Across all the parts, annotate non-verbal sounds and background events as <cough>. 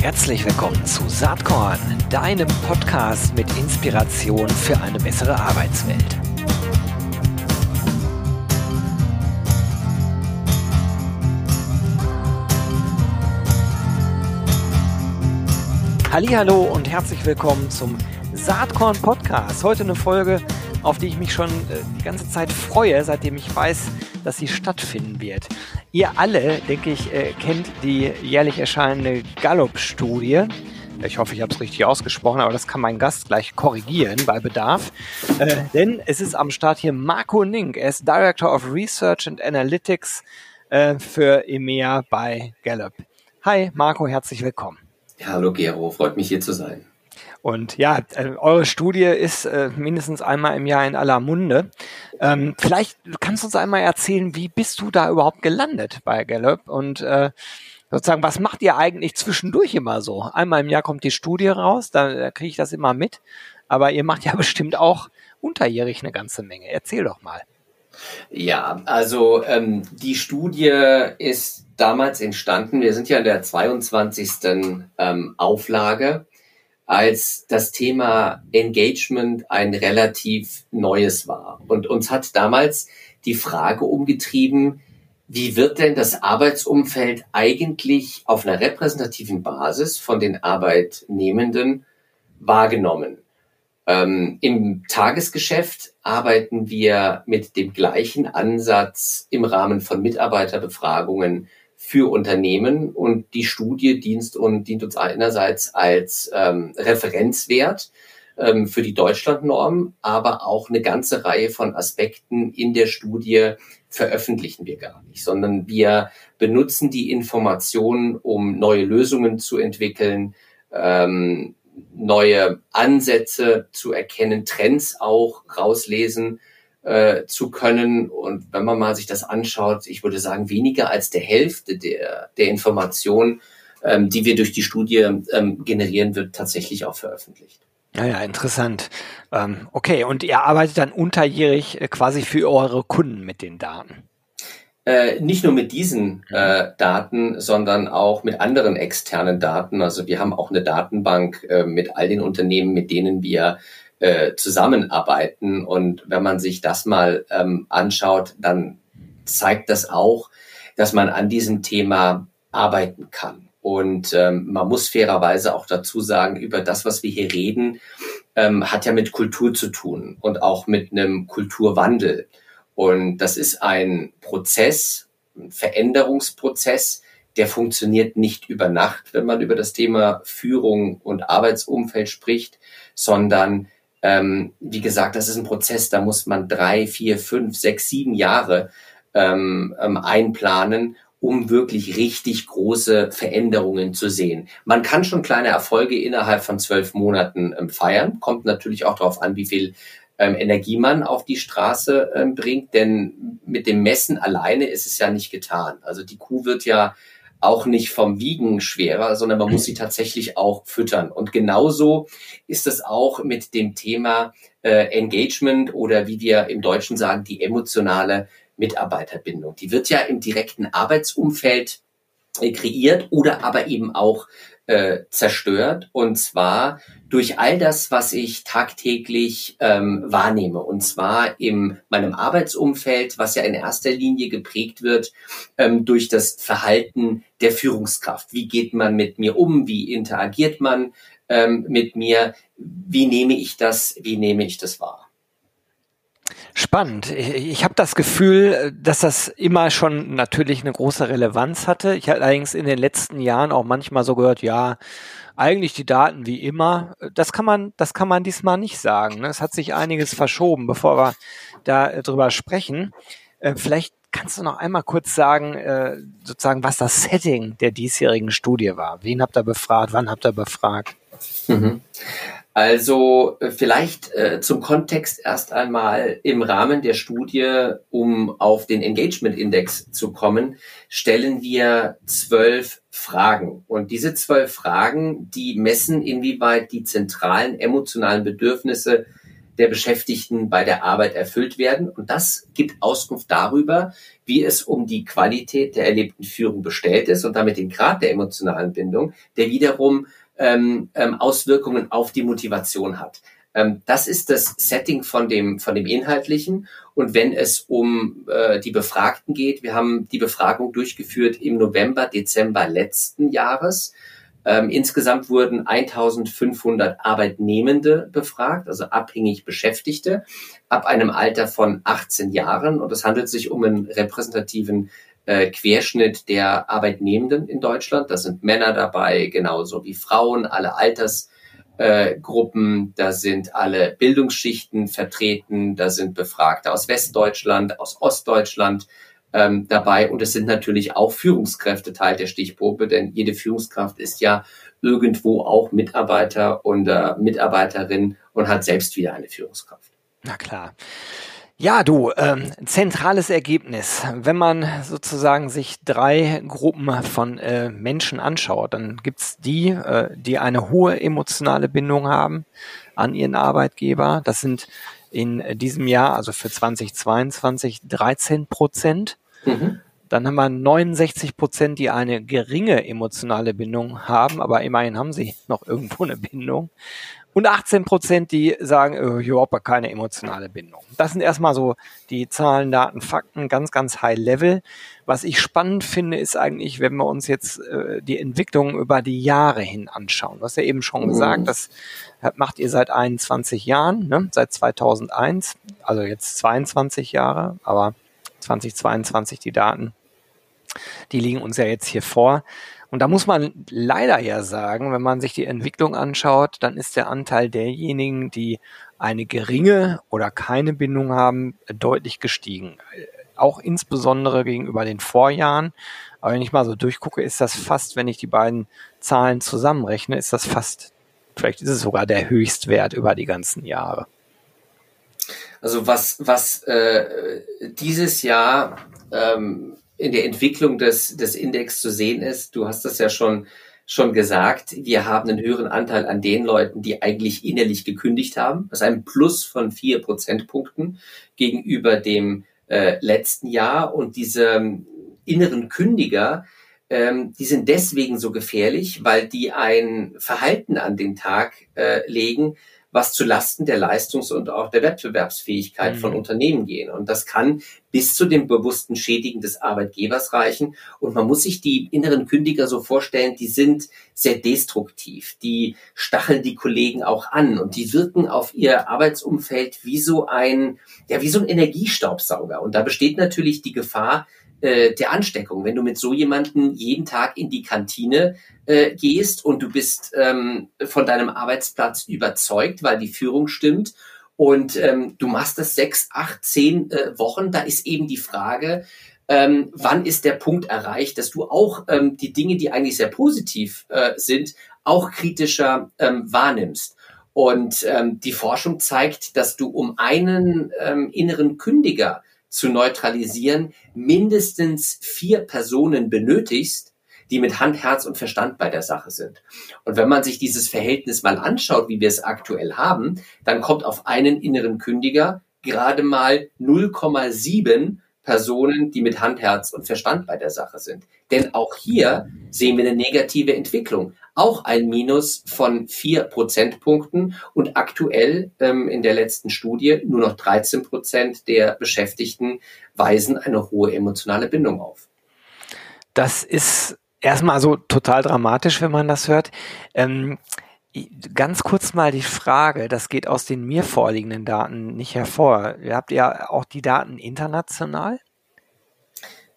Herzlich willkommen zu Saatkorn, deinem Podcast mit Inspiration für eine bessere Arbeitswelt. Hallo und herzlich willkommen zum Saatkorn Podcast. Heute eine Folge, auf die ich mich schon äh, die ganze Zeit freue, seitdem ich weiß, dass sie stattfinden wird. Ihr alle, denke ich, äh, kennt die jährlich erscheinende Gallup-Studie. Ich hoffe, ich habe es richtig ausgesprochen, aber das kann mein Gast gleich korrigieren bei Bedarf. Äh, denn es ist am Start hier Marco Nink. Er ist Director of Research and Analytics äh, für EMEA bei Gallup. Hi, Marco, herzlich willkommen. Ja, hallo Gero, freut mich hier zu sein. Und ja, äh, eure Studie ist äh, mindestens einmal im Jahr in aller Munde. Ähm, vielleicht kannst du uns einmal erzählen, wie bist du da überhaupt gelandet bei Gallup und äh, sozusagen, was macht ihr eigentlich zwischendurch immer so? Einmal im Jahr kommt die Studie raus, da, da kriege ich das immer mit, aber ihr macht ja <laughs> bestimmt auch unterjährig eine ganze Menge. Erzähl doch mal. Ja, also ähm, die Studie ist damals entstanden. Wir sind ja in der 22. Ähm, Auflage als das Thema Engagement ein relativ neues war. Und uns hat damals die Frage umgetrieben, wie wird denn das Arbeitsumfeld eigentlich auf einer repräsentativen Basis von den Arbeitnehmenden wahrgenommen? Ähm, Im Tagesgeschäft arbeiten wir mit dem gleichen Ansatz im Rahmen von Mitarbeiterbefragungen für Unternehmen und die Studie dient, und, dient uns einerseits als ähm, Referenzwert ähm, für die Deutschlandnorm, aber auch eine ganze Reihe von Aspekten in der Studie veröffentlichen wir gar nicht, sondern wir benutzen die Informationen, um neue Lösungen zu entwickeln, ähm, neue Ansätze zu erkennen, Trends auch rauslesen äh, zu können. Und wenn man mal sich das anschaut, ich würde sagen, weniger als der Hälfte der, der Informationen, ähm, die wir durch die Studie ähm, generieren, wird tatsächlich auch veröffentlicht. Ja, ja, interessant. Ähm, okay, und ihr arbeitet dann unterjährig äh, quasi für eure Kunden mit den Daten. Äh, nicht nur mit diesen äh, Daten, sondern auch mit anderen externen Daten. Also wir haben auch eine Datenbank äh, mit all den Unternehmen, mit denen wir äh, zusammenarbeiten. Und wenn man sich das mal ähm, anschaut, dann zeigt das auch, dass man an diesem Thema arbeiten kann. Und ähm, man muss fairerweise auch dazu sagen, über das, was wir hier reden, ähm, hat ja mit Kultur zu tun und auch mit einem Kulturwandel. Und das ist ein Prozess, ein Veränderungsprozess, der funktioniert nicht über Nacht, wenn man über das Thema Führung und Arbeitsumfeld spricht, sondern ähm, wie gesagt, das ist ein Prozess, da muss man drei, vier, fünf, sechs, sieben Jahre ähm, ähm, einplanen, um wirklich richtig große Veränderungen zu sehen. Man kann schon kleine Erfolge innerhalb von zwölf Monaten ähm, feiern. Kommt natürlich auch darauf an, wie viel ähm, Energie man auf die Straße ähm, bringt, denn mit dem Messen alleine ist es ja nicht getan. Also die Kuh wird ja auch nicht vom Wiegen schwerer, sondern man muss sie <laughs> tatsächlich auch füttern. Und genauso ist es auch mit dem Thema äh, Engagement oder wie wir im Deutschen sagen, die emotionale Mitarbeiterbindung. Die wird ja im direkten Arbeitsumfeld kreiert oder aber eben auch äh, zerstört. Und zwar durch all das, was ich tagtäglich ähm, wahrnehme. Und zwar in meinem Arbeitsumfeld, was ja in erster Linie geprägt wird ähm, durch das Verhalten der Führungskraft. Wie geht man mit mir um? Wie interagiert man ähm, mit mir? Wie nehme ich das? Wie nehme ich das wahr? Spannend. Ich habe das Gefühl, dass das immer schon natürlich eine große Relevanz hatte. Ich habe allerdings in den letzten Jahren auch manchmal so gehört, ja, eigentlich die Daten wie immer. Das kann man, das kann man diesmal nicht sagen. Ne? Es hat sich einiges verschoben, bevor wir da drüber sprechen. Äh, vielleicht kannst du noch einmal kurz sagen, äh, sozusagen, was das Setting der diesjährigen Studie war. Wen habt ihr befragt? Wann habt ihr befragt? Mhm. Also äh, vielleicht äh, zum Kontext erst einmal im Rahmen der Studie, um auf den Engagement Index zu kommen, stellen wir zwölf Fragen. Und diese zwölf Fragen, die messen, inwieweit die zentralen emotionalen Bedürfnisse der Beschäftigten bei der Arbeit erfüllt werden. Und das gibt Auskunft darüber, wie es um die Qualität der erlebten Führung bestellt ist und damit den Grad der emotionalen Bindung, der wiederum ähm, ähm, Auswirkungen auf die Motivation hat. Ähm, das ist das Setting von dem, von dem Inhaltlichen. Und wenn es um äh, die Befragten geht, wir haben die Befragung durchgeführt im November, Dezember letzten Jahres. Ähm, insgesamt wurden 1500 Arbeitnehmende befragt, also abhängig Beschäftigte, ab einem Alter von 18 Jahren. Und es handelt sich um einen repräsentativen äh, Querschnitt der Arbeitnehmenden in Deutschland. Da sind Männer dabei, genauso wie Frauen, alle Altersgruppen. Äh, da sind alle Bildungsschichten vertreten. Da sind Befragte aus Westdeutschland, aus Ostdeutschland ähm, dabei. Und es sind natürlich auch Führungskräfte Teil der Stichprobe, denn jede Führungskraft ist ja irgendwo auch Mitarbeiter und äh, Mitarbeiterin und hat selbst wieder eine Führungskraft. Na klar. Ja, du, ähm, zentrales Ergebnis. Wenn man sozusagen sich drei Gruppen von äh, Menschen anschaut, dann gibt's die, äh, die eine hohe emotionale Bindung haben an ihren Arbeitgeber. Das sind in diesem Jahr, also für 2022, 13 Prozent. Mhm. Dann haben wir 69 Prozent, die eine geringe emotionale Bindung haben, aber immerhin haben sie noch irgendwo eine Bindung und 18 Prozent, die sagen, äh, überhaupt keine emotionale Bindung. Das sind erstmal so die Zahlen, Daten, Fakten, ganz, ganz high level. Was ich spannend finde, ist eigentlich, wenn wir uns jetzt äh, die Entwicklung über die Jahre hin anschauen. Du hast ja eben schon mhm. gesagt, das macht ihr seit 21 Jahren, ne? seit 2001, also jetzt 22 Jahre, aber 2022 die Daten, die liegen uns ja jetzt hier vor. Und da muss man leider ja sagen, wenn man sich die Entwicklung anschaut, dann ist der Anteil derjenigen, die eine geringe oder keine Bindung haben, deutlich gestiegen. Auch insbesondere gegenüber den Vorjahren. Aber wenn ich mal so durchgucke, ist das fast, wenn ich die beiden Zahlen zusammenrechne, ist das fast, vielleicht ist es sogar der Höchstwert über die ganzen Jahre. Also was, was äh, dieses Jahr ähm, in der Entwicklung des, des Index zu sehen ist. Du hast das ja schon, schon gesagt. Wir haben einen höheren Anteil an den Leuten, die eigentlich innerlich gekündigt haben. Das ist ein Plus von vier Prozentpunkten gegenüber dem äh, letzten Jahr. Und diese ähm, inneren Kündiger, ähm, die sind deswegen so gefährlich, weil die ein Verhalten an den Tag äh, legen, was zu Lasten der Leistungs- und auch der Wettbewerbsfähigkeit mhm. von Unternehmen gehen. Und das kann bis zu dem bewussten Schädigen des Arbeitgebers reichen. Und man muss sich die inneren Kündiger so vorstellen, die sind sehr destruktiv. Die stacheln die Kollegen auch an und die wirken auf ihr Arbeitsumfeld wie so ein, ja, wie so ein Energiestaubsauger. Und da besteht natürlich die Gefahr, äh, der Ansteckung. Wenn du mit so jemanden jeden Tag in die Kantine äh, gehst und du bist ähm, von deinem Arbeitsplatz überzeugt, weil die Führung stimmt und ähm, du machst das sechs, acht, zehn äh, Wochen, da ist eben die Frage, ähm, wann ist der Punkt erreicht, dass du auch ähm, die Dinge, die eigentlich sehr positiv äh, sind, auch kritischer ähm, wahrnimmst. Und ähm, die Forschung zeigt, dass du um einen ähm, inneren Kündiger zu neutralisieren, mindestens vier Personen benötigst, die mit Hand, Herz und Verstand bei der Sache sind. Und wenn man sich dieses Verhältnis mal anschaut, wie wir es aktuell haben, dann kommt auf einen inneren Kündiger gerade mal 0,7 Personen, die mit Hand, Herz und Verstand bei der Sache sind. Denn auch hier sehen wir eine negative Entwicklung. Auch ein Minus von vier Prozentpunkten und aktuell ähm, in der letzten Studie nur noch 13 Prozent der Beschäftigten weisen eine hohe emotionale Bindung auf. Das ist erstmal so total dramatisch, wenn man das hört. Ähm, Ganz kurz mal die Frage, das geht aus den mir vorliegenden Daten nicht hervor. Habt ihr auch die Daten international?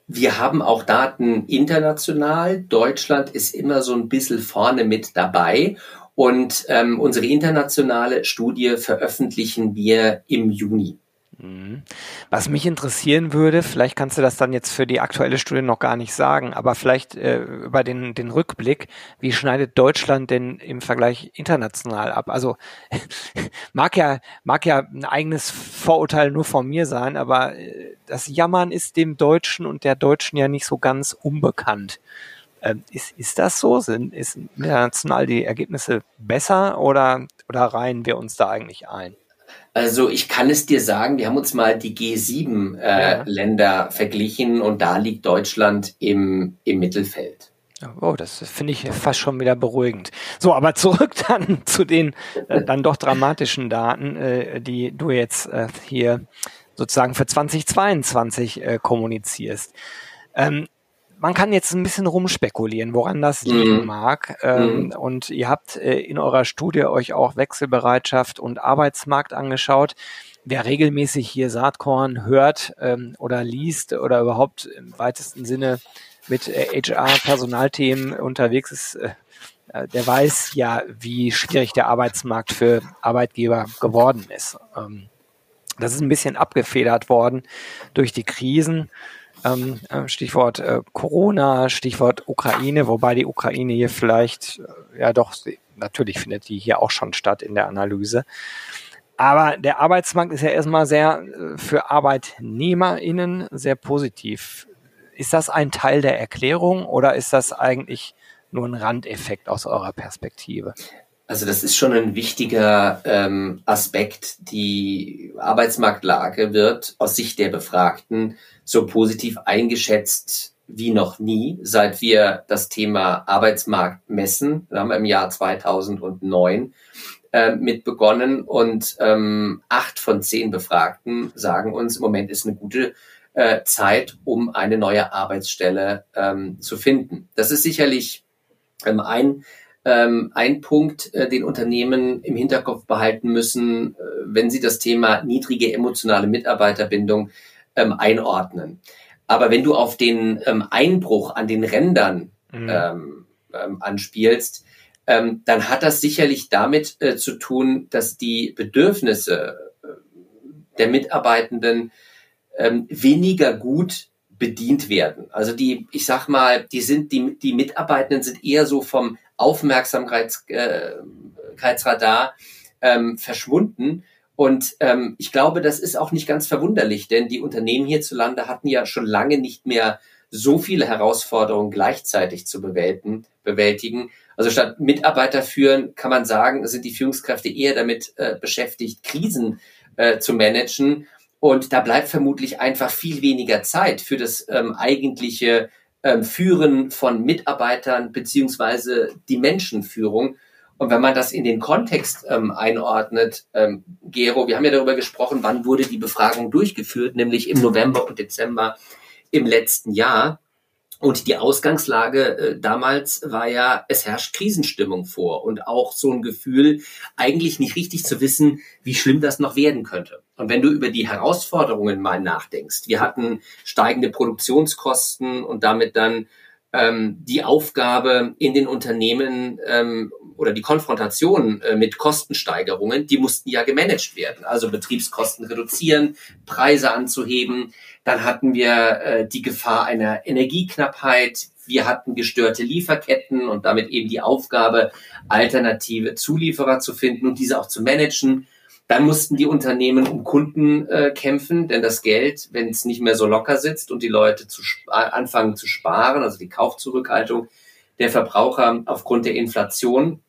Wir haben auch Daten international. Deutschland ist immer so ein bisschen vorne mit dabei. Und ähm, unsere internationale Studie veröffentlichen wir im Juni. Mhm. Was mich interessieren würde, vielleicht kannst du das dann jetzt für die aktuelle Studie noch gar nicht sagen, aber vielleicht äh, über den, den Rückblick, wie schneidet Deutschland denn im Vergleich international ab? Also <laughs> mag ja, mag ja ein eigenes Vorurteil nur von mir sein, aber äh, das Jammern ist dem Deutschen und der Deutschen ja nicht so ganz unbekannt. Ähm, ist, ist das so? Sind ist international die Ergebnisse besser oder, oder reihen wir uns da eigentlich ein? Also ich kann es dir sagen, wir haben uns mal die G7-Länder äh, ja. verglichen und da liegt Deutschland im, im Mittelfeld. Oh, das finde ich fast schon wieder beruhigend. So, aber zurück <laughs> dann zu den äh, dann doch dramatischen Daten, äh, die du jetzt äh, hier sozusagen für 2022 äh, kommunizierst. Ähm, man kann jetzt ein bisschen rumspekulieren, woran das liegen mhm. mag. Ähm, mhm. Und ihr habt äh, in eurer Studie euch auch Wechselbereitschaft und Arbeitsmarkt angeschaut. Wer regelmäßig hier Saatkorn hört ähm, oder liest oder überhaupt im weitesten Sinne mit äh, HR-Personalthemen unterwegs ist, äh, äh, der weiß ja, wie schwierig der Arbeitsmarkt für Arbeitgeber geworden ist. Ähm, das ist ein bisschen abgefedert worden durch die Krisen. Ähm, äh, Stichwort äh, Corona, Stichwort Ukraine, wobei die Ukraine hier vielleicht, äh, ja doch, natürlich findet die hier auch schon statt in der Analyse. Aber der Arbeitsmarkt ist ja erstmal sehr äh, für ArbeitnehmerInnen sehr positiv. Ist das ein Teil der Erklärung oder ist das eigentlich nur ein Randeffekt aus eurer Perspektive? Also das ist schon ein wichtiger ähm, Aspekt. Die Arbeitsmarktlage wird aus Sicht der Befragten so positiv eingeschätzt wie noch nie, seit wir das Thema Arbeitsmarkt messen. Wir haben im Jahr 2009 äh, mit begonnen und ähm, acht von zehn Befragten sagen uns, im Moment ist eine gute äh, Zeit, um eine neue Arbeitsstelle ähm, zu finden. Das ist sicherlich ähm, ein ähm, ein Punkt, äh, den Unternehmen im Hinterkopf behalten müssen, äh, wenn sie das Thema niedrige emotionale Mitarbeiterbindung ähm, einordnen. Aber wenn du auf den ähm, Einbruch an den Rändern mhm. ähm, ähm, anspielst, ähm, dann hat das sicherlich damit äh, zu tun, dass die Bedürfnisse äh, der Mitarbeitenden weniger gut bedient werden. Also die, ich sag mal, die sind, die, die Mitarbeitenden sind eher so vom Aufmerksamkeitsradar äh, ähm, verschwunden und ähm, ich glaube, das ist auch nicht ganz verwunderlich, denn die Unternehmen hierzulande hatten ja schon lange nicht mehr so viele Herausforderungen gleichzeitig zu bewältigen. bewältigen. Also statt Mitarbeiter führen, kann man sagen, sind die Führungskräfte eher damit äh, beschäftigt, Krisen äh, zu managen. Und da bleibt vermutlich einfach viel weniger Zeit für das ähm, eigentliche ähm, Führen von Mitarbeitern beziehungsweise die Menschenführung. Und wenn man das in den Kontext ähm, einordnet, ähm, Gero, wir haben ja darüber gesprochen, wann wurde die Befragung durchgeführt, nämlich im November und Dezember im letzten Jahr. Und die Ausgangslage äh, damals war ja, es herrscht Krisenstimmung vor und auch so ein Gefühl, eigentlich nicht richtig zu wissen, wie schlimm das noch werden könnte. Und wenn du über die Herausforderungen mal nachdenkst, wir hatten steigende Produktionskosten und damit dann ähm, die Aufgabe in den Unternehmen ähm, oder die Konfrontation äh, mit Kostensteigerungen, die mussten ja gemanagt werden. Also Betriebskosten reduzieren, Preise anzuheben. Dann hatten wir äh, die Gefahr einer Energieknappheit. Wir hatten gestörte Lieferketten und damit eben die Aufgabe, alternative Zulieferer zu finden und diese auch zu managen. Dann mussten die Unternehmen um Kunden äh, kämpfen, denn das Geld, wenn es nicht mehr so locker sitzt und die Leute zu anfangen zu sparen, also die Kaufzurückhaltung der Verbraucher aufgrund der Inflation,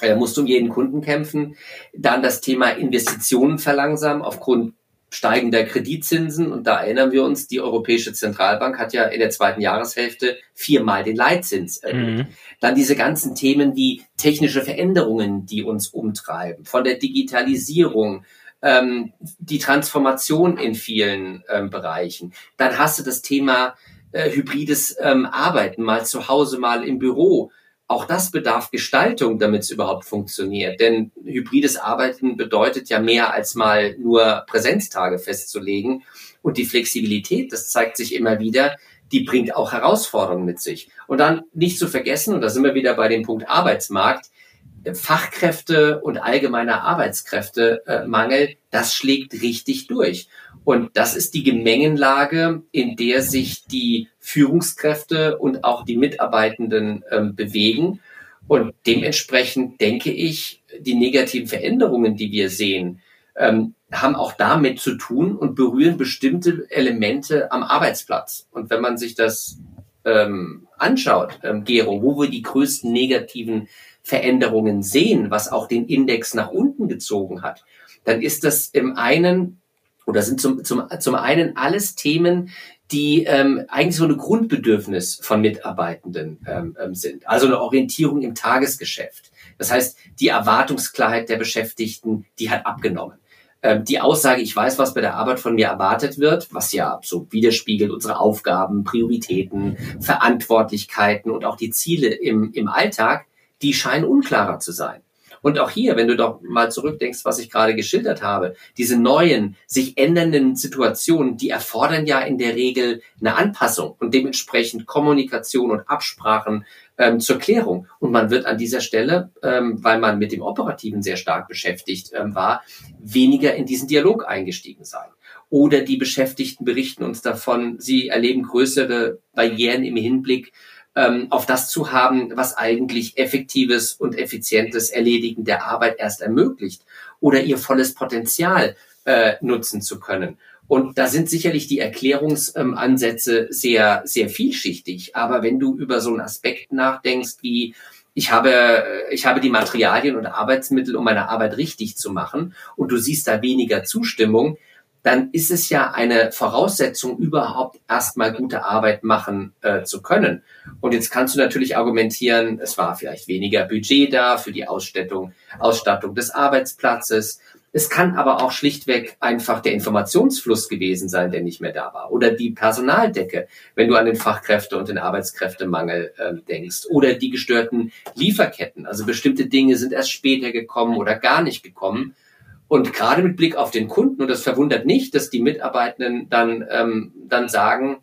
äh, musste um jeden Kunden kämpfen. Dann das Thema Investitionen verlangsamen aufgrund steigender Kreditzinsen. Und da erinnern wir uns, die Europäische Zentralbank hat ja in der zweiten Jahreshälfte viermal den Leitzins erhöht. Mhm. Dann diese ganzen Themen wie technische Veränderungen, die uns umtreiben, von der Digitalisierung, ähm, die Transformation in vielen ähm, Bereichen. Dann hast du das Thema äh, hybrides ähm, Arbeiten, mal zu Hause, mal im Büro. Auch das bedarf Gestaltung, damit es überhaupt funktioniert. Denn hybrides Arbeiten bedeutet ja mehr als mal nur Präsenztage festzulegen. Und die Flexibilität, das zeigt sich immer wieder, die bringt auch Herausforderungen mit sich. Und dann nicht zu vergessen, und da sind wir wieder bei dem Punkt Arbeitsmarkt, Fachkräfte und allgemeiner Arbeitskräftemangel, das schlägt richtig durch. Und das ist die Gemengenlage, in der sich die Führungskräfte und auch die Mitarbeitenden ähm, bewegen. Und dementsprechend denke ich, die negativen Veränderungen, die wir sehen, ähm, haben auch damit zu tun und berühren bestimmte Elemente am Arbeitsplatz. Und wenn man sich das ähm, anschaut, ähm, Gero, wo wir die größten negativen Veränderungen sehen, was auch den Index nach unten gezogen hat, dann ist das im einen oder sind zum, zum, zum einen alles Themen, die ähm, eigentlich so eine Grundbedürfnis von Mitarbeitenden ähm, ähm, sind. Also eine Orientierung im Tagesgeschäft. Das heißt, die Erwartungsklarheit der Beschäftigten, die hat abgenommen. Ähm, die Aussage, ich weiß, was bei der Arbeit von mir erwartet wird, was ja so widerspiegelt unsere Aufgaben, Prioritäten, Verantwortlichkeiten und auch die Ziele im, im Alltag, die scheinen unklarer zu sein. Und auch hier, wenn du doch mal zurückdenkst, was ich gerade geschildert habe, diese neuen, sich ändernden Situationen, die erfordern ja in der Regel eine Anpassung und dementsprechend Kommunikation und Absprachen ähm, zur Klärung. Und man wird an dieser Stelle, ähm, weil man mit dem Operativen sehr stark beschäftigt ähm, war, weniger in diesen Dialog eingestiegen sein. Oder die Beschäftigten berichten uns davon, sie erleben größere Barrieren im Hinblick ähm, auf das zu haben, was eigentlich effektives und effizientes Erledigen der Arbeit erst ermöglicht oder ihr volles Potenzial äh, nutzen zu können. Und da sind sicherlich die Erklärungsansätze sehr, sehr vielschichtig. Aber wenn du über so einen Aspekt nachdenkst wie ich habe, ich habe die Materialien und Arbeitsmittel, um meine Arbeit richtig zu machen, und du siehst da weniger Zustimmung, dann ist es ja eine Voraussetzung, überhaupt erstmal gute Arbeit machen äh, zu können. Und jetzt kannst du natürlich argumentieren, es war vielleicht weniger Budget da für die Ausstattung, Ausstattung des Arbeitsplatzes. Es kann aber auch schlichtweg einfach der Informationsfluss gewesen sein, der nicht mehr da war. Oder die Personaldecke, wenn du an den Fachkräfte- und den Arbeitskräftemangel äh, denkst. Oder die gestörten Lieferketten. Also bestimmte Dinge sind erst später gekommen oder gar nicht gekommen. Und gerade mit Blick auf den Kunden, und das verwundert nicht, dass die Mitarbeitenden dann, ähm, dann sagen,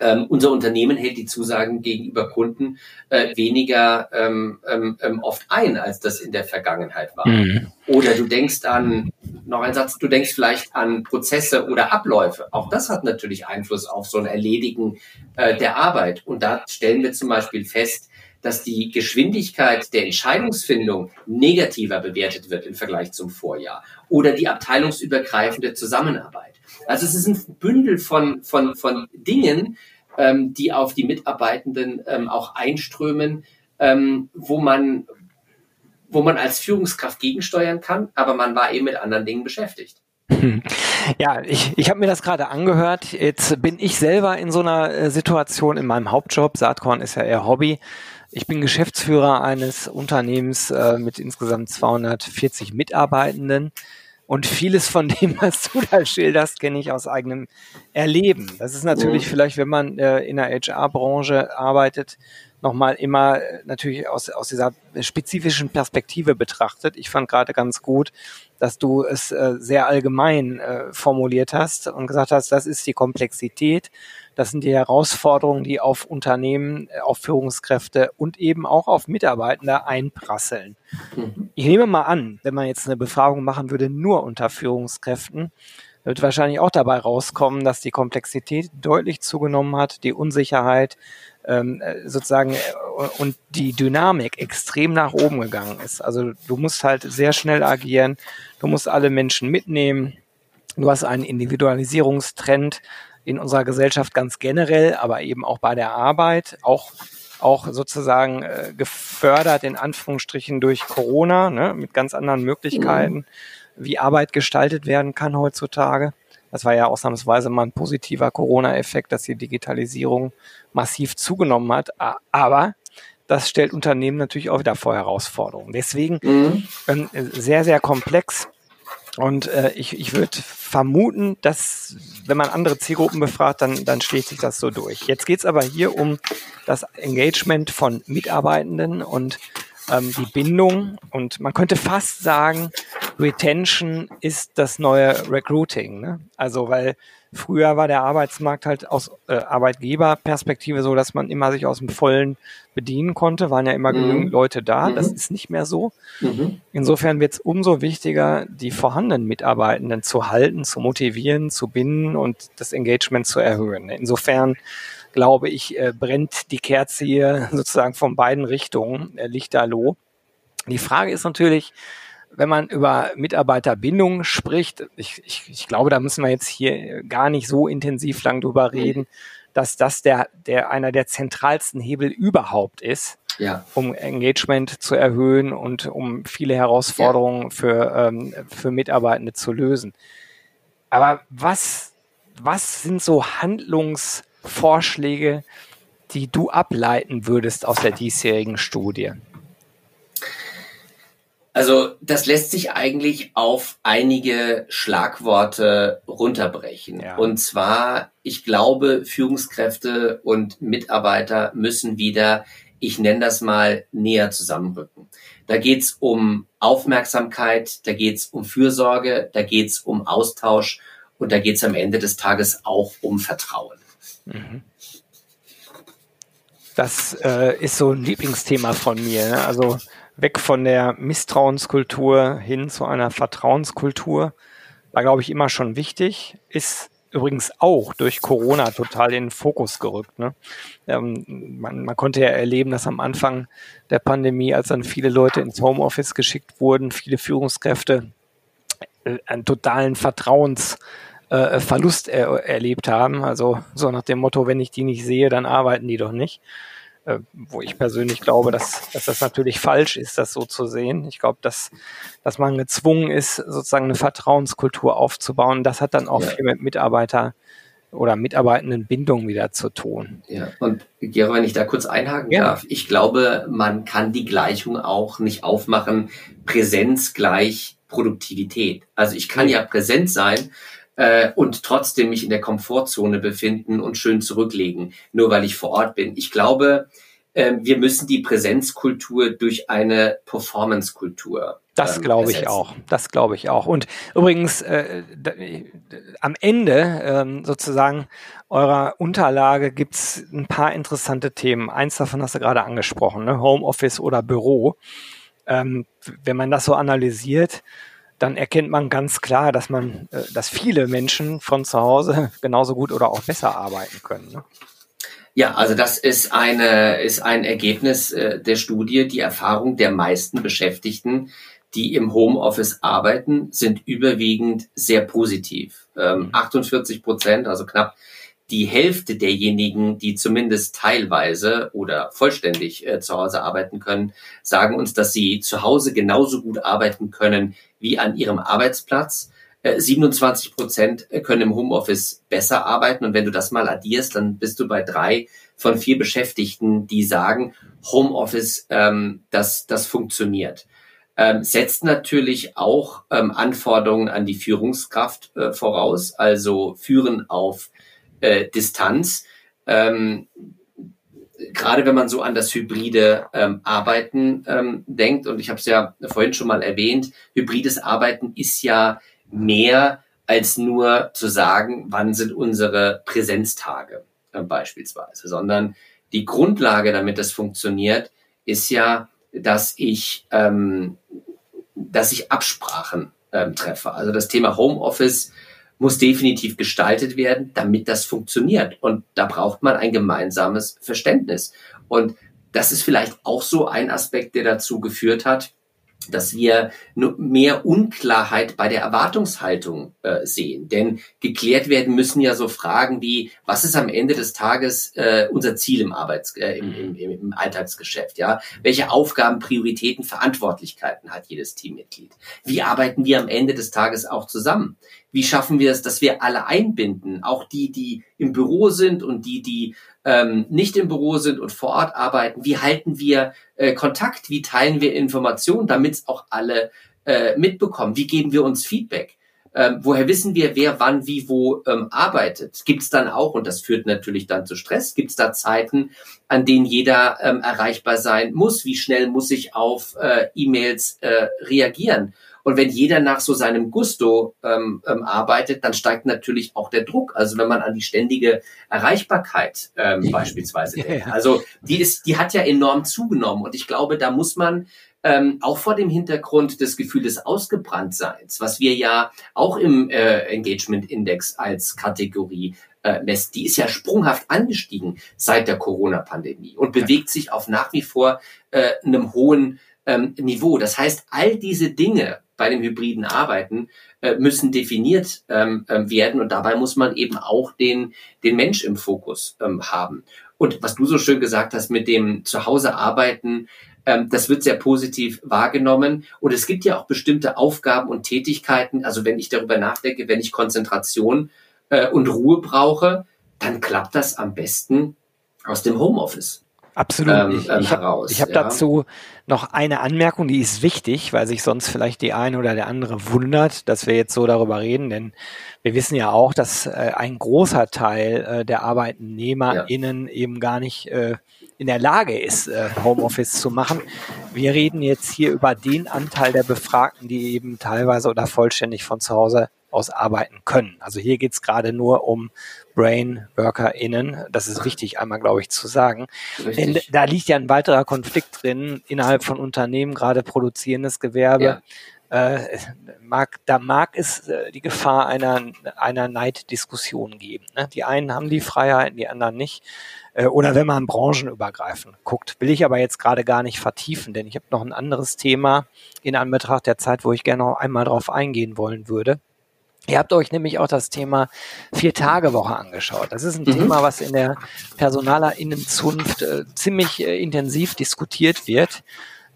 ähm, unser Unternehmen hält die Zusagen gegenüber Kunden äh, weniger ähm, ähm, ähm, oft ein, als das in der Vergangenheit war. Mhm. Oder du denkst an, noch ein Satz, du denkst vielleicht an Prozesse oder Abläufe. Auch das hat natürlich Einfluss auf so ein Erledigen äh, der Arbeit. Und da stellen wir zum Beispiel fest, dass die Geschwindigkeit der Entscheidungsfindung negativer bewertet wird im Vergleich zum Vorjahr oder die abteilungsübergreifende Zusammenarbeit. Also es ist ein Bündel von, von, von Dingen, ähm, die auf die Mitarbeitenden ähm, auch einströmen, ähm, wo man wo man als Führungskraft gegensteuern kann, aber man war eben mit anderen Dingen beschäftigt. Ja, ich, ich habe mir das gerade angehört. Jetzt bin ich selber in so einer äh, Situation in meinem Hauptjob. Saatkorn ist ja eher Hobby. Ich bin Geschäftsführer eines Unternehmens äh, mit insgesamt 240 Mitarbeitenden. Und vieles von dem, <laughs> was du da schilderst, kenne ich aus eigenem Erleben. Das ist natürlich mhm. vielleicht, wenn man äh, in der HR-Branche arbeitet, nochmal immer äh, natürlich aus, aus dieser spezifischen Perspektive betrachtet. Ich fand gerade ganz gut, dass du es äh, sehr allgemein äh, formuliert hast und gesagt hast, das ist die Komplexität das sind die Herausforderungen, die auf Unternehmen, äh, auf Führungskräfte und eben auch auf Mitarbeitende einprasseln. Mhm. Ich nehme mal an, wenn man jetzt eine Befragung machen würde, nur unter Führungskräften, wird wahrscheinlich auch dabei rauskommen, dass die Komplexität deutlich zugenommen hat, die Unsicherheit ähm, äh, sozusagen äh, und die Dynamik extrem nach oben gegangen ist. Also du musst halt sehr schnell agieren, du musst alle Menschen mitnehmen, du hast einen Individualisierungstrend, in unserer Gesellschaft ganz generell, aber eben auch bei der Arbeit, auch auch sozusagen äh, gefördert in Anführungsstrichen durch Corona, ne, mit ganz anderen Möglichkeiten, mhm. wie Arbeit gestaltet werden kann heutzutage. Das war ja ausnahmsweise mal ein positiver Corona-Effekt, dass die Digitalisierung massiv zugenommen hat. Aber das stellt Unternehmen natürlich auch wieder vor Herausforderungen. Deswegen mhm. ähm, sehr, sehr komplex. Und äh, ich, ich würde vermuten, dass wenn man andere Zielgruppen befragt, dann, dann schlägt sich das so durch. Jetzt geht's aber hier um das Engagement von Mitarbeitenden und ähm, die Bindung. Und man könnte fast sagen, Retention ist das neue Recruiting. Ne? Also weil Früher war der Arbeitsmarkt halt aus äh, Arbeitgeberperspektive so, dass man immer sich aus dem Vollen bedienen konnte, waren ja immer mhm. genügend Leute da. Mhm. Das ist nicht mehr so. Mhm. Insofern wird es umso wichtiger, die vorhandenen Mitarbeitenden zu halten, zu motivieren, zu binden und das Engagement zu erhöhen. Insofern glaube ich, äh, brennt die Kerze hier <laughs> sozusagen von beiden Richtungen, äh, lichterloh. Die Frage ist natürlich, wenn man über Mitarbeiterbindung spricht, ich, ich, ich glaube, da müssen wir jetzt hier gar nicht so intensiv lang drüber reden, dass das der, der einer der zentralsten Hebel überhaupt ist. ja. um Engagement zu erhöhen und um viele Herausforderungen ja. für, ähm, für Mitarbeitende zu lösen. Aber was, was sind so Handlungsvorschläge, die du ableiten würdest aus der diesjährigen Studie? Also das lässt sich eigentlich auf einige Schlagworte runterbrechen. Ja. Und zwar, ich glaube, Führungskräfte und Mitarbeiter müssen wieder, ich nenne das mal, näher zusammenrücken. Da geht's um Aufmerksamkeit, da geht's um Fürsorge, da geht's um Austausch und da geht's am Ende des Tages auch um Vertrauen. Mhm. Das äh, ist so ein Lieblingsthema von mir. Ne? Also weg von der Misstrauenskultur hin zu einer Vertrauenskultur war, glaube ich, immer schon wichtig. Ist übrigens auch durch Corona total in den Fokus gerückt. Ne? Ähm, man, man konnte ja erleben, dass am Anfang der Pandemie, als dann viele Leute ins Homeoffice geschickt wurden, viele Führungskräfte äh, einen totalen Vertrauensverlust äh, er, erlebt haben. Also so nach dem Motto, wenn ich die nicht sehe, dann arbeiten die doch nicht. Äh, wo ich persönlich glaube, dass, dass das natürlich falsch ist, das so zu sehen. Ich glaube, dass, dass man gezwungen ist, sozusagen eine Vertrauenskultur aufzubauen. Das hat dann auch ja. viel mit Mitarbeiter oder mitarbeitenden Bindung wieder zu tun. Ja, und Gero, wenn ich da kurz einhaken ja. darf, ich glaube, man kann die Gleichung auch nicht aufmachen, Präsenz gleich Produktivität. Also ich kann ja präsent sein, äh, und trotzdem mich in der Komfortzone befinden und schön zurücklegen, nur weil ich vor Ort bin. Ich glaube, äh, wir müssen die Präsenzkultur durch eine Performancekultur das ähm, glaube ich auch. Das glaube ich auch. Und übrigens, äh, am Ende ähm, sozusagen eurer Unterlage gibt's ein paar interessante Themen. Eins davon hast du gerade angesprochen, ne? Homeoffice oder Büro. Ähm, wenn man das so analysiert, dann erkennt man ganz klar, dass man, äh, dass viele Menschen von zu Hause <laughs> genauso gut oder auch besser arbeiten können. Ne? Ja, also das ist eine ist ein Ergebnis äh, der Studie. Die Erfahrung der meisten Beschäftigten, die im Homeoffice arbeiten, sind überwiegend sehr positiv. Ähm, 48 mhm. Prozent, also knapp die Hälfte derjenigen, die zumindest teilweise oder vollständig äh, zu Hause arbeiten können, sagen uns, dass sie zu Hause genauso gut arbeiten können wie an ihrem Arbeitsplatz. Äh, 27 Prozent können im Homeoffice besser arbeiten. Und wenn du das mal addierst, dann bist du bei drei von vier Beschäftigten, die sagen, Homeoffice, ähm, das, das funktioniert. Ähm, setzt natürlich auch ähm, Anforderungen an die Führungskraft äh, voraus, also führen auf äh, Distanz. Ähm, gerade wenn man so an das hybride ähm, Arbeiten ähm, denkt, und ich habe es ja vorhin schon mal erwähnt, hybrides Arbeiten ist ja mehr als nur zu sagen, wann sind unsere Präsenztage äh, beispielsweise, sondern die Grundlage, damit das funktioniert, ist ja, dass ich, ähm, dass ich Absprachen ähm, treffe. Also das Thema Homeoffice muss definitiv gestaltet werden, damit das funktioniert. Und da braucht man ein gemeinsames Verständnis. Und das ist vielleicht auch so ein Aspekt, der dazu geführt hat, dass wir mehr Unklarheit bei der Erwartungshaltung äh, sehen. Denn geklärt werden müssen ja so Fragen wie, was ist am Ende des Tages äh, unser Ziel im, Arbeits äh, im, im, im Alltagsgeschäft? Ja? Welche Aufgaben, Prioritäten, Verantwortlichkeiten hat jedes Teammitglied? Wie arbeiten wir am Ende des Tages auch zusammen? Wie schaffen wir es, dass wir alle einbinden? Auch die, die im Büro sind und die, die ähm, nicht im Büro sind und vor Ort arbeiten? Wie halten wir äh, Kontakt? Wie teilen wir Informationen, damit es auch alle äh, mitbekommen? Wie geben wir uns Feedback? Ähm, woher wissen wir, wer wann wie wo ähm, arbeitet? Gibt es dann auch, und das führt natürlich dann zu Stress, gibt es da Zeiten, an denen jeder ähm, erreichbar sein muss? Wie schnell muss ich auf äh, E-Mails äh, reagieren? Und wenn jeder nach so seinem Gusto ähm, ähm, arbeitet, dann steigt natürlich auch der Druck. Also wenn man an die ständige Erreichbarkeit ähm, beispielsweise <laughs> denkt. Also die ist, die hat ja enorm zugenommen. Und ich glaube, da muss man ähm, auch vor dem Hintergrund des Gefühls Ausgebranntseins, was wir ja auch im äh, Engagement Index als Kategorie äh, lässt, die ist ja sprunghaft angestiegen seit der Corona-Pandemie und bewegt sich auf nach wie vor äh, einem hohen ähm, Niveau. Das heißt, all diese Dinge bei dem hybriden Arbeiten äh, müssen definiert ähm, äh, werden und dabei muss man eben auch den, den Mensch im Fokus ähm, haben. Und was du so schön gesagt hast mit dem Zuhause arbeiten, ähm, das wird sehr positiv wahrgenommen. Und es gibt ja auch bestimmte Aufgaben und Tätigkeiten. Also wenn ich darüber nachdenke, wenn ich Konzentration äh, und Ruhe brauche, dann klappt das am besten aus dem Homeoffice. Absolut. Ähm, ich, ich habe hab ja. dazu noch eine Anmerkung, die ist wichtig, weil sich sonst vielleicht die eine oder der andere wundert, dass wir jetzt so darüber reden, denn wir wissen ja auch, dass äh, ein großer Teil äh, der ArbeitnehmerInnen ja. eben gar nicht äh, in der Lage ist, äh, Homeoffice zu machen. Wir reden jetzt hier über den Anteil der Befragten, die eben teilweise oder vollständig von zu Hause aus arbeiten können. Also hier geht es gerade nur um Brain-WorkerInnen. Das ist wichtig, einmal, glaube ich, zu sagen. Richtig. Denn da liegt ja ein weiterer Konflikt drin innerhalb von Unternehmen, gerade produzierendes Gewerbe. Ja. Äh, mag, da mag es äh, die Gefahr einer, einer Neiddiskussion geben. Ne? Die einen haben die Freiheiten, die anderen nicht. Äh, oder wenn man branchenübergreifend guckt. Will ich aber jetzt gerade gar nicht vertiefen, denn ich habe noch ein anderes Thema in Anbetracht der Zeit, wo ich gerne noch einmal drauf eingehen wollen würde. Ihr habt euch nämlich auch das Thema Vier-Tage-Woche angeschaut. Das ist ein mhm. Thema, was in der Personalerinnenzunft äh, ziemlich äh, intensiv diskutiert wird.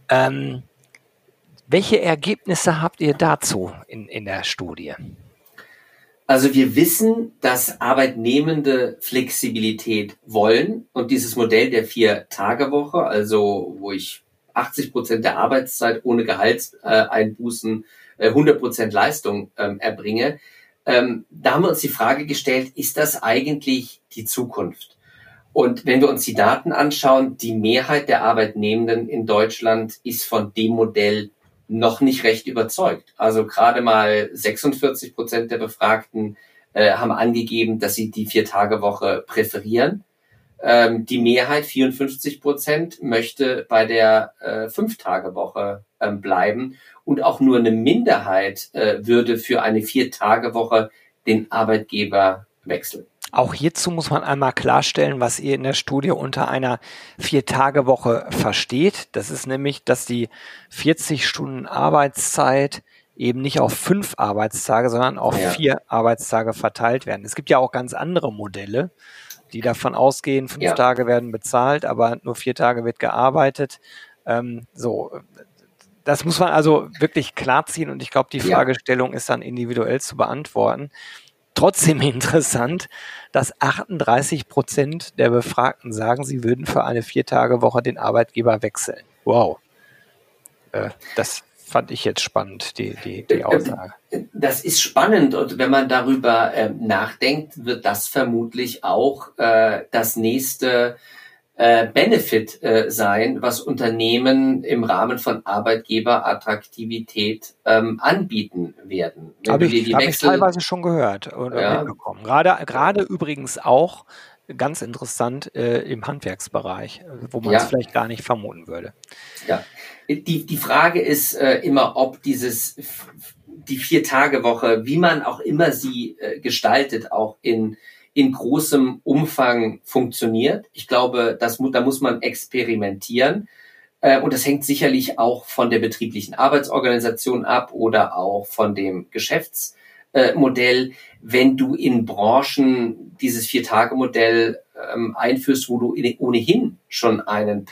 Ähm, welche Ergebnisse habt ihr dazu in, in der Studie? Also wir wissen, dass Arbeitnehmende Flexibilität wollen und dieses Modell der Vier-Tage-Woche, also wo ich 80 Prozent der Arbeitszeit ohne Gehaltseinbußen äh, 100% äh, Leistung ähm, erbringe. Ähm, da haben wir uns die Frage gestellt, ist das eigentlich die Zukunft? Und wenn wir uns die Daten anschauen, die Mehrheit der Arbeitnehmenden in Deutschland ist von dem Modell noch nicht recht überzeugt. Also gerade mal 46 Prozent der Befragten äh, haben angegeben, dass sie die Vier-Tage-Woche präferieren. Ähm, die Mehrheit, 54 Prozent, möchte bei der äh, Fünf-Tage-Woche ähm, bleiben und auch nur eine Minderheit äh, würde für eine Vier-Tage-Woche den Arbeitgeber wechseln. Auch hierzu muss man einmal klarstellen, was ihr in der Studie unter einer Vier-Tage-Woche versteht. Das ist nämlich, dass die 40 Stunden Arbeitszeit eben nicht auf fünf Arbeitstage, sondern auf ja. vier Arbeitstage verteilt werden. Es gibt ja auch ganz andere Modelle, die davon ausgehen, fünf ja. Tage werden bezahlt, aber nur vier Tage wird gearbeitet. Ähm, so, das muss man also wirklich klarziehen und ich glaube, die Fragestellung ja. ist dann individuell zu beantworten. Trotzdem <laughs> interessant, dass 38 Prozent der Befragten sagen, sie würden für eine Viertagewoche den Arbeitgeber wechseln. Wow. Äh, das fand ich jetzt spannend, die, die, die äh, Aussage. Das ist spannend und wenn man darüber äh, nachdenkt, wird das vermutlich auch äh, das nächste äh, Benefit äh, sein, was Unternehmen im Rahmen von Arbeitgeberattraktivität ähm, anbieten werden. Habe ich, hab ich teilweise schon gehört oder ja. mitbekommen. Gerade, gerade übrigens auch ganz interessant äh, im Handwerksbereich, wo man es ja. vielleicht gar nicht vermuten würde. Ja, die, die Frage ist äh, immer, ob dieses die Vier-Tage-Woche, wie man auch immer sie äh, gestaltet, auch in in großem Umfang funktioniert. Ich glaube, das, da muss man experimentieren. Äh, und das hängt sicherlich auch von der betrieblichen Arbeitsorganisation ab oder auch von dem Geschäftsmodell. Wenn du in Branchen dieses Vier-Tage-Modell ähm, einführst, wo du ohnehin schon einen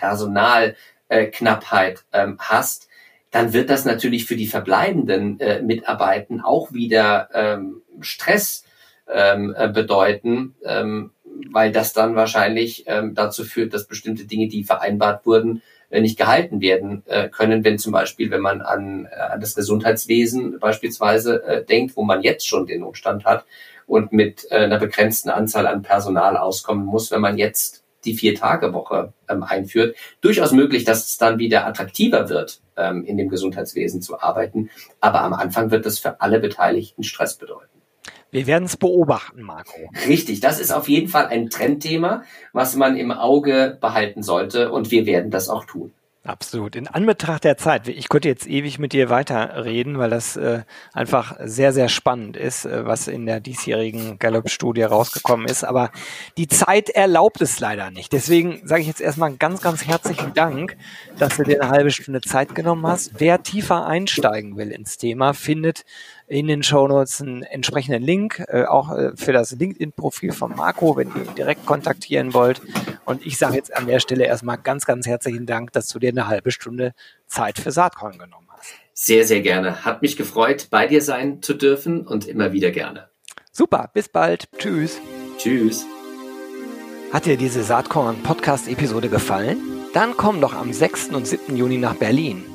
Personalknappheit ähm, hast, dann wird das natürlich für die verbleibenden äh, Mitarbeiten auch wieder ähm, Stress ähm, äh, bedeuten, ähm, weil das dann wahrscheinlich ähm, dazu führt, dass bestimmte Dinge, die vereinbart wurden, äh, nicht gehalten werden äh, können, wenn zum Beispiel, wenn man an, äh, an das Gesundheitswesen beispielsweise äh, denkt, wo man jetzt schon den Umstand hat und mit äh, einer begrenzten Anzahl an Personal auskommen muss, wenn man jetzt die Vier-Tage-Woche ähm, einführt. Durchaus möglich, dass es dann wieder attraktiver wird, ähm, in dem Gesundheitswesen zu arbeiten. Aber am Anfang wird das für alle Beteiligten Stress bedeuten. Wir werden es beobachten, Marco. Richtig, das ist auf jeden Fall ein Trendthema, was man im Auge behalten sollte und wir werden das auch tun. Absolut. In Anbetracht der Zeit, ich könnte jetzt ewig mit dir weiterreden, weil das äh, einfach sehr, sehr spannend ist, äh, was in der diesjährigen Gallup-Studie rausgekommen ist. Aber die Zeit erlaubt es leider nicht. Deswegen sage ich jetzt erstmal ganz, ganz herzlichen Dank, dass du dir eine halbe Stunde Zeit genommen hast. Wer tiefer einsteigen will ins Thema, findet in den Shownotes einen entsprechenden Link, äh, auch äh, für das LinkedIn-Profil von Marco, wenn ihr ihn direkt kontaktieren wollt. Und ich sage jetzt an der Stelle erstmal ganz, ganz herzlichen Dank, dass du dir eine halbe Stunde Zeit für Saatkorn genommen hast. Sehr, sehr gerne. Hat mich gefreut, bei dir sein zu dürfen und immer wieder gerne. Super, bis bald. Tschüss. Tschüss. Hat dir diese Saatkorn-Podcast-Episode gefallen? Dann komm doch am 6. und 7. Juni nach Berlin.